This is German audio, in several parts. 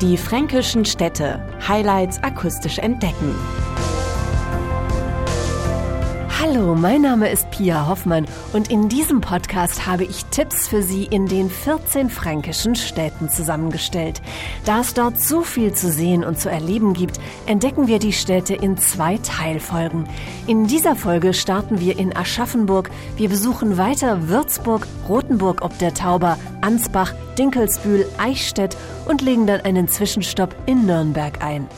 Die fränkischen Städte. Highlights akustisch entdecken. Hallo, mein Name ist Pia Hoffmann und in diesem Podcast habe ich Tipps für Sie in den 14 fränkischen Städten zusammengestellt. Da es dort so viel zu sehen und zu erleben gibt, entdecken wir die Städte in zwei Teilfolgen. In dieser Folge starten wir in Aschaffenburg, wir besuchen weiter Würzburg, Rothenburg ob der Tauber, Ansbach, Dinkelsbühl, Eichstätt und legen dann einen Zwischenstopp in Nürnberg ein.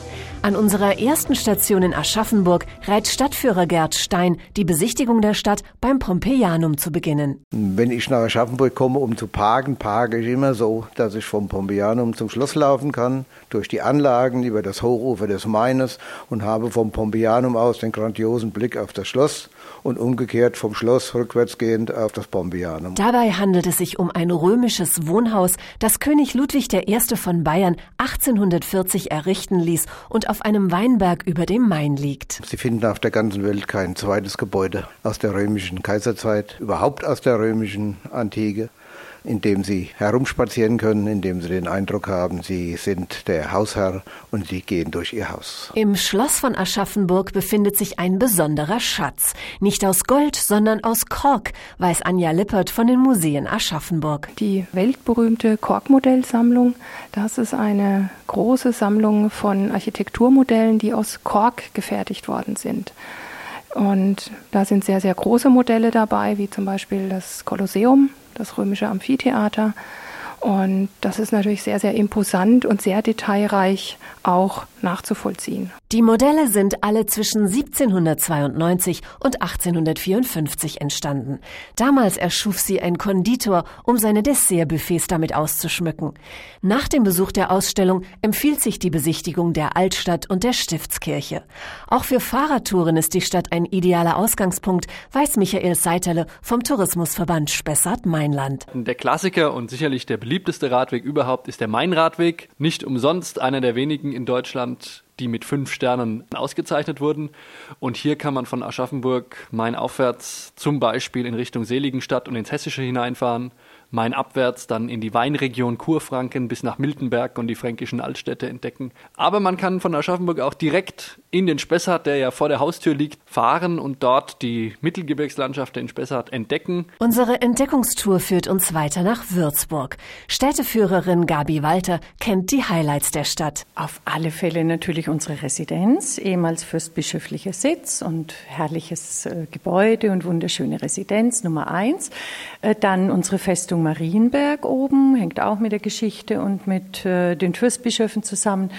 An unserer ersten Station in Aschaffenburg rät Stadtführer Gerd Stein, die Besichtigung der Stadt beim Pompeianum zu beginnen. Wenn ich nach Aschaffenburg komme, um zu parken, parke ich immer so, dass ich vom Pompeianum zum Schloss laufen kann, durch die Anlagen über das Hochufer des Maines und habe vom Pompeianum aus den grandiosen Blick auf das Schloss und umgekehrt vom Schloss rückwärtsgehend auf das Pompeianum. Dabei handelt es sich um ein römisches Wohnhaus, das König Ludwig I. von Bayern 1840 errichten ließ und auf einem Weinberg über dem Main liegt. Sie finden auf der ganzen Welt kein zweites Gebäude aus der römischen Kaiserzeit, überhaupt aus der römischen Antike in dem sie herumspazieren können, in dem sie den Eindruck haben, sie sind der Hausherr und sie gehen durch ihr Haus. Im Schloss von Aschaffenburg befindet sich ein besonderer Schatz. Nicht aus Gold, sondern aus Kork, weiß Anja Lippert von den Museen Aschaffenburg. Die weltberühmte Kork-Modellsammlung, das ist eine große Sammlung von Architekturmodellen, die aus Kork gefertigt worden sind. Und da sind sehr, sehr große Modelle dabei, wie zum Beispiel das Kolosseum, das römische Amphitheater. Und das ist natürlich sehr, sehr imposant und sehr detailreich auch nachzuvollziehen. Die Modelle sind alle zwischen 1792 und 1854 entstanden. Damals erschuf sie ein Konditor, um seine Dessertbuffets damit auszuschmücken. Nach dem Besuch der Ausstellung empfiehlt sich die Besichtigung der Altstadt und der Stiftskirche. Auch für Fahrradtouren ist die Stadt ein idealer Ausgangspunkt, weiß Michael Seiterle vom Tourismusverband Spessart-Mainland. Der Klassiker und sicherlich der beliebteste Radweg überhaupt ist der Mainradweg. Nicht umsonst einer der wenigen in Deutschland, die mit fünf Sternen ausgezeichnet wurden. Und hier kann man von Aschaffenburg Main aufwärts zum Beispiel in Richtung Seligenstadt und ins Hessische hineinfahren Main abwärts dann in die Weinregion Kurfranken bis nach Miltenberg und die fränkischen Altstädte entdecken. Aber man kann von Aschaffenburg auch direkt in den Spessart, der ja vor der Haustür liegt, fahren und dort die Mittelgebirgslandschaft in Spessart entdecken. Unsere Entdeckungstour führt uns weiter nach Würzburg. Städteführerin Gabi Walter kennt die Highlights der Stadt. Auf alle Fälle natürlich unsere Residenz, ehemals fürstbischöflicher Sitz und herrliches äh, Gebäude und wunderschöne Residenz Nummer eins. Äh, dann unsere Festung Marienberg oben, hängt auch mit der Geschichte und mit äh, den Fürstbischöfen zusammen.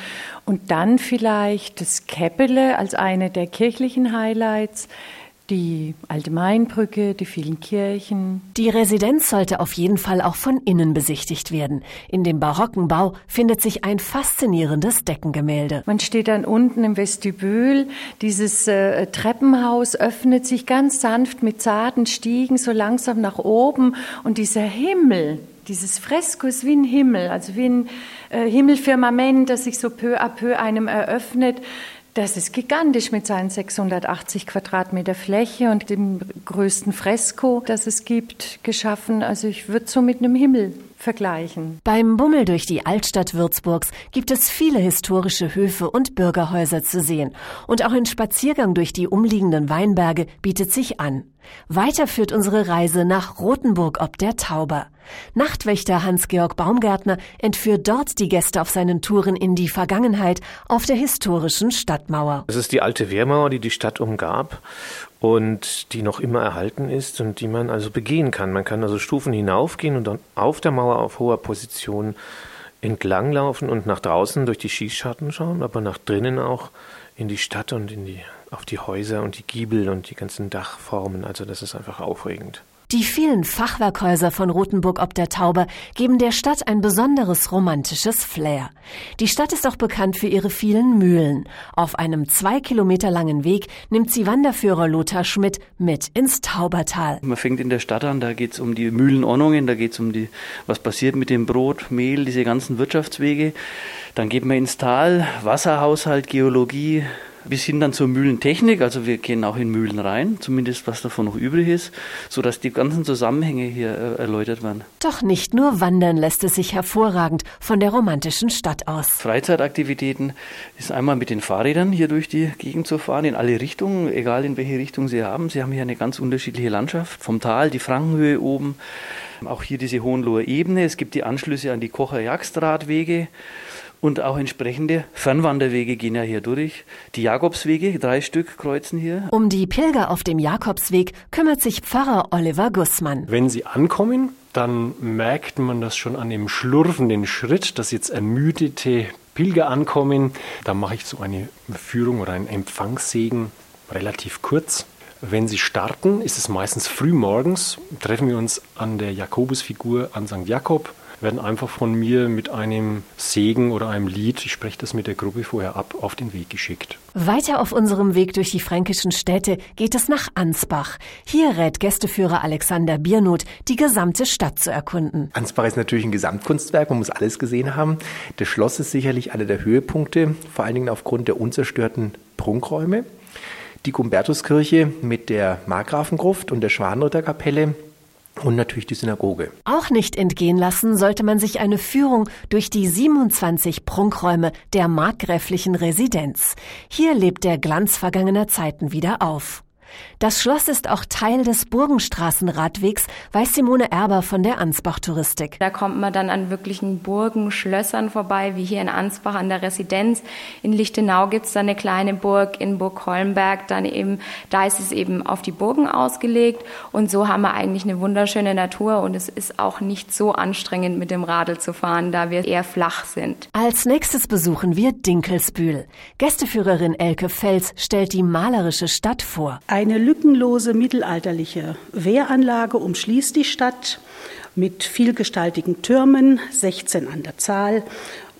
Und dann vielleicht das Käppele als eine der kirchlichen Highlights die alte Mainbrücke, die vielen Kirchen. Die Residenz sollte auf jeden Fall auch von innen besichtigt werden. In dem barocken Bau findet sich ein faszinierendes Deckengemälde. Man steht dann unten im Vestibül. Dieses äh, Treppenhaus öffnet sich ganz sanft mit zarten Stiegen so langsam nach oben und dieser Himmel, dieses Fresko ist wie ein Himmel, also wie ein äh, Himmelfirmament, das sich so peu à peu einem eröffnet. Das ist gigantisch mit seinen 680 Quadratmeter Fläche und dem größten Fresko, das es gibt, geschaffen. Also ich würde so mit einem Himmel vergleichen. Beim Bummel durch die Altstadt Würzburgs gibt es viele historische Höfe und Bürgerhäuser zu sehen. Und auch ein Spaziergang durch die umliegenden Weinberge bietet sich an. Weiter führt unsere Reise nach Rothenburg ob der Tauber. Nachtwächter Hans-Georg Baumgärtner entführt dort die Gäste auf seinen Touren in die Vergangenheit auf der historischen Stadtmauer. Es ist die alte Wehrmauer, die die Stadt umgab und die noch immer erhalten ist und die man also begehen kann. Man kann also Stufen hinaufgehen und dann auf der Mauer auf hoher Position entlanglaufen und nach draußen durch die Schießscharten schauen, aber nach drinnen auch in die Stadt und in die, auf die Häuser und die Giebel und die ganzen Dachformen. Also das ist einfach aufregend. Die vielen Fachwerkhäuser von Rothenburg ob der Tauber geben der Stadt ein besonderes romantisches Flair. Die Stadt ist auch bekannt für ihre vielen Mühlen. Auf einem zwei Kilometer langen Weg nimmt sie Wanderführer Lothar Schmidt mit ins Taubertal. Man fängt in der Stadt an, da geht es um die Mühlenordnungen, da geht es um die, was passiert mit dem Brot, Mehl, diese ganzen Wirtschaftswege. Dann geht man ins Tal, Wasserhaushalt, Geologie, bis hin dann zur Mühlentechnik. Also wir gehen auch in Mühlen rein, zumindest was davon noch übrig ist, sodass die ganzen Zusammenhänge hier äh, erläutert werden. Doch nicht nur wandern lässt es sich hervorragend von der romantischen Stadt aus. Freizeitaktivitäten ist einmal mit den Fahrrädern hier durch die Gegend zu fahren, in alle Richtungen, egal in welche Richtung Sie haben. Sie haben hier eine ganz unterschiedliche Landschaft, vom Tal, die Frankenhöhe oben, auch hier diese Hohenloher Ebene. Es gibt die Anschlüsse an die Kocher-Jagstradwege. Und auch entsprechende Fernwanderwege gehen ja hier durch. Die Jakobswege, drei Stück kreuzen hier. Um die Pilger auf dem Jakobsweg kümmert sich Pfarrer Oliver Gussmann. Wenn sie ankommen, dann merkt man das schon an dem schlurfenden Schritt, dass jetzt ermüdete Pilger ankommen. Da mache ich so eine Führung oder einen Empfangssegen relativ kurz. Wenn sie starten, ist es meistens früh morgens, treffen wir uns an der Jakobusfigur an St. Jakob werden einfach von mir mit einem Segen oder einem Lied, ich spreche das mit der Gruppe vorher ab, auf den Weg geschickt. Weiter auf unserem Weg durch die fränkischen Städte geht es nach Ansbach. Hier rät Gästeführer Alexander Biernot, die gesamte Stadt zu erkunden. Ansbach ist natürlich ein Gesamtkunstwerk, man muss alles gesehen haben. Das Schloss ist sicherlich einer der Höhepunkte, vor allen Dingen aufgrund der unzerstörten Prunkräume. Die Gumbertuskirche mit der Markgrafengruft und der Schwanritterkapelle und natürlich die Synagoge. Auch nicht entgehen lassen sollte man sich eine Führung durch die 27 Prunkräume der markgräflichen Residenz. Hier lebt der Glanz vergangener Zeiten wieder auf. Das Schloss ist auch Teil des Burgenstraßenradwegs, weiß Simone Erber von der Ansbach Touristik. Da kommt man dann an wirklichen Burgen, Schlössern vorbei, wie hier in Ansbach an der Residenz. In Lichtenau gibt es da eine kleine Burg, in Burg Holmberg dann eben, da ist es eben auf die Burgen ausgelegt und so haben wir eigentlich eine wunderschöne Natur und es ist auch nicht so anstrengend mit dem Radl zu fahren, da wir eher flach sind. Als nächstes besuchen wir Dinkelsbühl. Gästeführerin Elke Fels stellt die malerische Stadt vor. Eine lückenlose mittelalterliche Wehranlage umschließt die Stadt mit vielgestaltigen Türmen, 16 an der Zahl.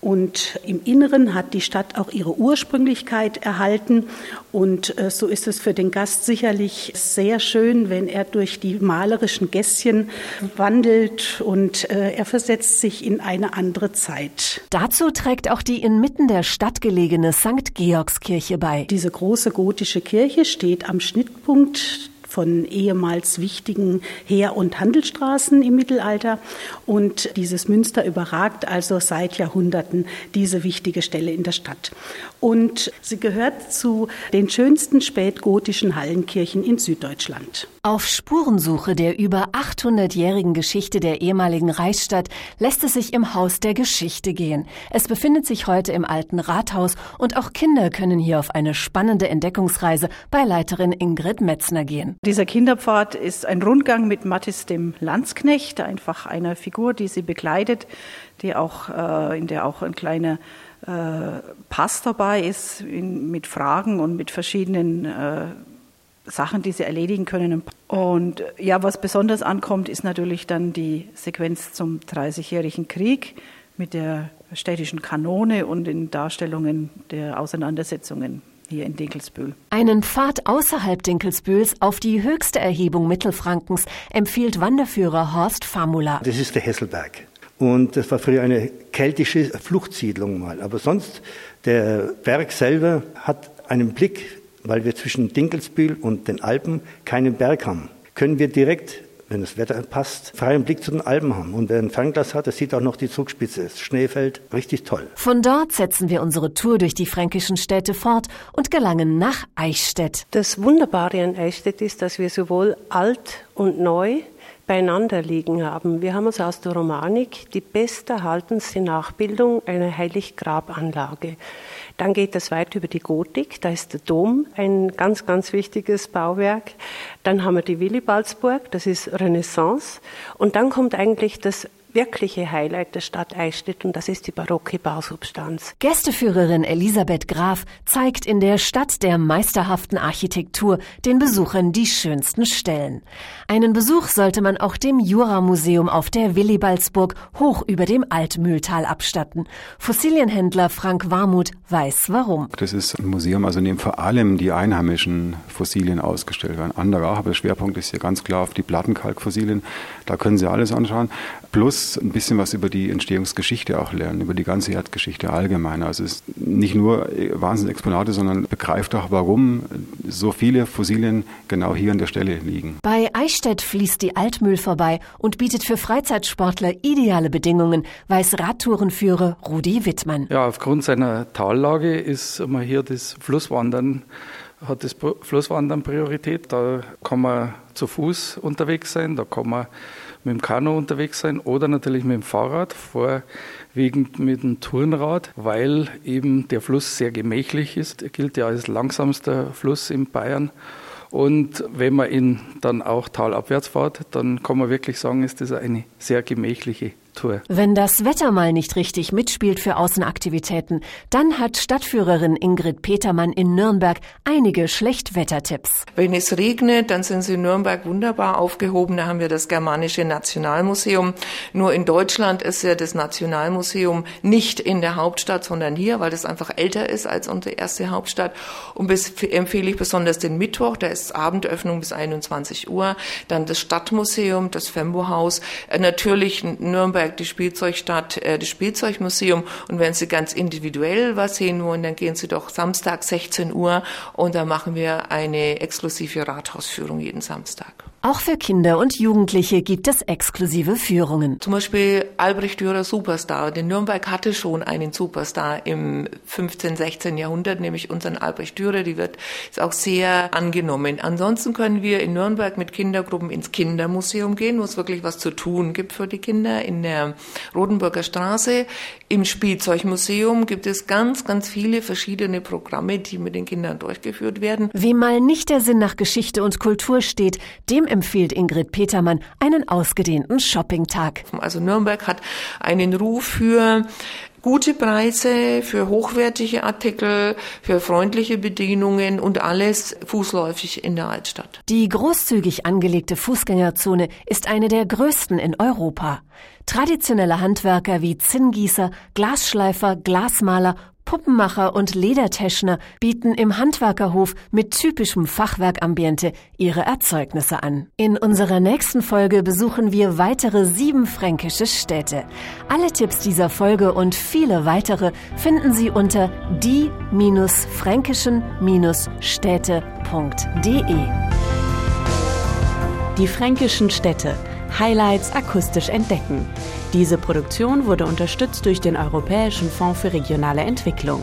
Und im Inneren hat die Stadt auch ihre Ursprünglichkeit erhalten. Und äh, so ist es für den Gast sicherlich sehr schön, wenn er durch die malerischen Gässchen wandelt und äh, er versetzt sich in eine andere Zeit. Dazu trägt auch die inmitten der Stadt gelegene St. Georgskirche bei. Diese große gotische Kirche steht am Schnittpunkt von ehemals wichtigen Heer- und Handelsstraßen im Mittelalter. Und dieses Münster überragt also seit Jahrhunderten diese wichtige Stelle in der Stadt. Und sie gehört zu den schönsten spätgotischen Hallenkirchen in Süddeutschland. Auf Spurensuche der über 800-jährigen Geschichte der ehemaligen Reichsstadt lässt es sich im Haus der Geschichte gehen. Es befindet sich heute im alten Rathaus und auch Kinder können hier auf eine spannende Entdeckungsreise bei Leiterin Ingrid Metzner gehen. Dieser Kinderpfad ist ein Rundgang mit Mattis dem Landsknecht, einfach einer Figur, die sie begleitet, die auch, äh, in der auch ein kleiner äh, Pass dabei ist in, mit Fragen und mit verschiedenen äh, Sachen, die sie erledigen können. Und ja, was besonders ankommt, ist natürlich dann die Sequenz zum Dreißigjährigen Krieg mit der städtischen Kanone und den Darstellungen der Auseinandersetzungen hier in Dinkelsbühl. Einen Pfad außerhalb Dinkelsbühls auf die höchste Erhebung Mittelfrankens empfiehlt Wanderführer Horst Famula. Das ist der Hesselberg. Und das war früher eine keltische Fluchtsiedlung mal. Aber sonst, der Berg selber hat einen Blick, weil wir zwischen Dinkelsbühl und den Alpen keinen Berg haben. Können wir direkt wenn das Wetter passt, freien Blick zu den Alpen haben. Und wer ein Fernglas hat, der sieht auch noch die Zugspitze. Das Schneefeld, richtig toll. Von dort setzen wir unsere Tour durch die fränkischen Städte fort und gelangen nach Eichstätt. Das Wunderbare an Eichstätt ist, dass wir sowohl alt und neu beieinander liegen haben. Wir haben uns aus der Romanik die besterhaltenste Nachbildung einer Heiliggrabanlage. Dann geht es weiter über die Gotik, da ist der Dom ein ganz, ganz wichtiges Bauwerk. Dann haben wir die Willibaldsburg, das ist Renaissance. Und dann kommt eigentlich das wirkliche Highlight der Stadt Eichstätt und das ist die barocke Bausubstanz. Gästeführerin Elisabeth Graf zeigt in der Stadt der meisterhaften Architektur den Besuchern die schönsten Stellen. Einen Besuch sollte man auch dem Juramuseum auf der Willibaldsburg hoch über dem Altmühltal abstatten. Fossilienhändler Frank Warmuth weiß warum. Das ist ein Museum, also in dem vor allem die einheimischen Fossilien ausgestellt werden. Andere auch, aber der Schwerpunkt ist hier ganz klar auf die Plattenkalkfossilien. Da können Sie alles anschauen. Plus muss ein bisschen was über die Entstehungsgeschichte auch lernen, über die ganze Erdgeschichte allgemein. Also es ist nicht nur Wahnsinnsexponate, sondern begreift auch, warum so viele Fossilien genau hier an der Stelle liegen. Bei Eichstätt fließt die Altmühl vorbei und bietet für Freizeitsportler ideale Bedingungen, weiß Radtourenführer Rudi Wittmann. Ja, aufgrund seiner Tallage ist man hier das Flusswandern hat das Flusswandern Priorität. Da kann man zu Fuß unterwegs sein, da kann man mit dem Kanu unterwegs sein oder natürlich mit dem Fahrrad, vorwiegend mit dem Turnrad, weil eben der Fluss sehr gemächlich ist. Er gilt ja als langsamster Fluss in Bayern. Und wenn man ihn dann auch talabwärts fährt, dann kann man wirklich sagen, ist das eine sehr gemächliche Tour. Wenn das Wetter mal nicht richtig mitspielt für Außenaktivitäten, dann hat Stadtführerin Ingrid Petermann in Nürnberg einige Schlechtwettertipps. Wenn es regnet, dann sind Sie in Nürnberg wunderbar aufgehoben. Da haben wir das Germanische Nationalmuseum. Nur in Deutschland ist ja das Nationalmuseum nicht in der Hauptstadt, sondern hier, weil das einfach älter ist als unsere erste Hauptstadt. Und bis, empfehle ich besonders den Mittwoch, da ist Abendöffnung bis 21 Uhr. Dann das Stadtmuseum, das Fembo-Haus. Äh, natürlich Nürnberg Nürnberg die Spielzeugstadt, äh, das Spielzeugmuseum. Und wenn Sie ganz individuell was sehen wollen, dann gehen Sie doch Samstag 16 Uhr und da machen wir eine exklusive Rathausführung jeden Samstag. Auch für Kinder und Jugendliche gibt es exklusive Führungen. Zum Beispiel Albrecht Dürer Superstar. Denn Nürnberg hatte schon einen Superstar im 15., 16. Jahrhundert, nämlich unseren Albrecht Dürer. Die wird ist auch sehr angenommen. Ansonsten können wir in Nürnberg mit Kindergruppen ins Kindermuseum gehen, wo es wirklich was zu tun gibt für die Kinder. In der Rodenburger Straße im Spielzeugmuseum gibt es ganz, ganz viele verschiedene Programme, die mit den Kindern durchgeführt werden. Wem mal nicht der Sinn nach Geschichte und Kultur steht, dem empfiehlt Ingrid Petermann einen ausgedehnten Shoppingtag. Also Nürnberg hat einen Ruf für gute Preise für hochwertige Artikel, für freundliche Bedienungen und alles fußläufig in der Altstadt. Die großzügig angelegte Fußgängerzone ist eine der größten in Europa. Traditionelle Handwerker wie Zinngießer, Glasschleifer, Glasmaler Puppenmacher und Ledertäschner bieten im Handwerkerhof mit typischem Fachwerkambiente ihre Erzeugnisse an. In unserer nächsten Folge besuchen wir weitere sieben fränkische Städte. Alle Tipps dieser Folge und viele weitere finden Sie unter die-fränkischen-städte.de. Die fränkischen Städte. Highlights akustisch entdecken. Diese Produktion wurde unterstützt durch den Europäischen Fonds für regionale Entwicklung.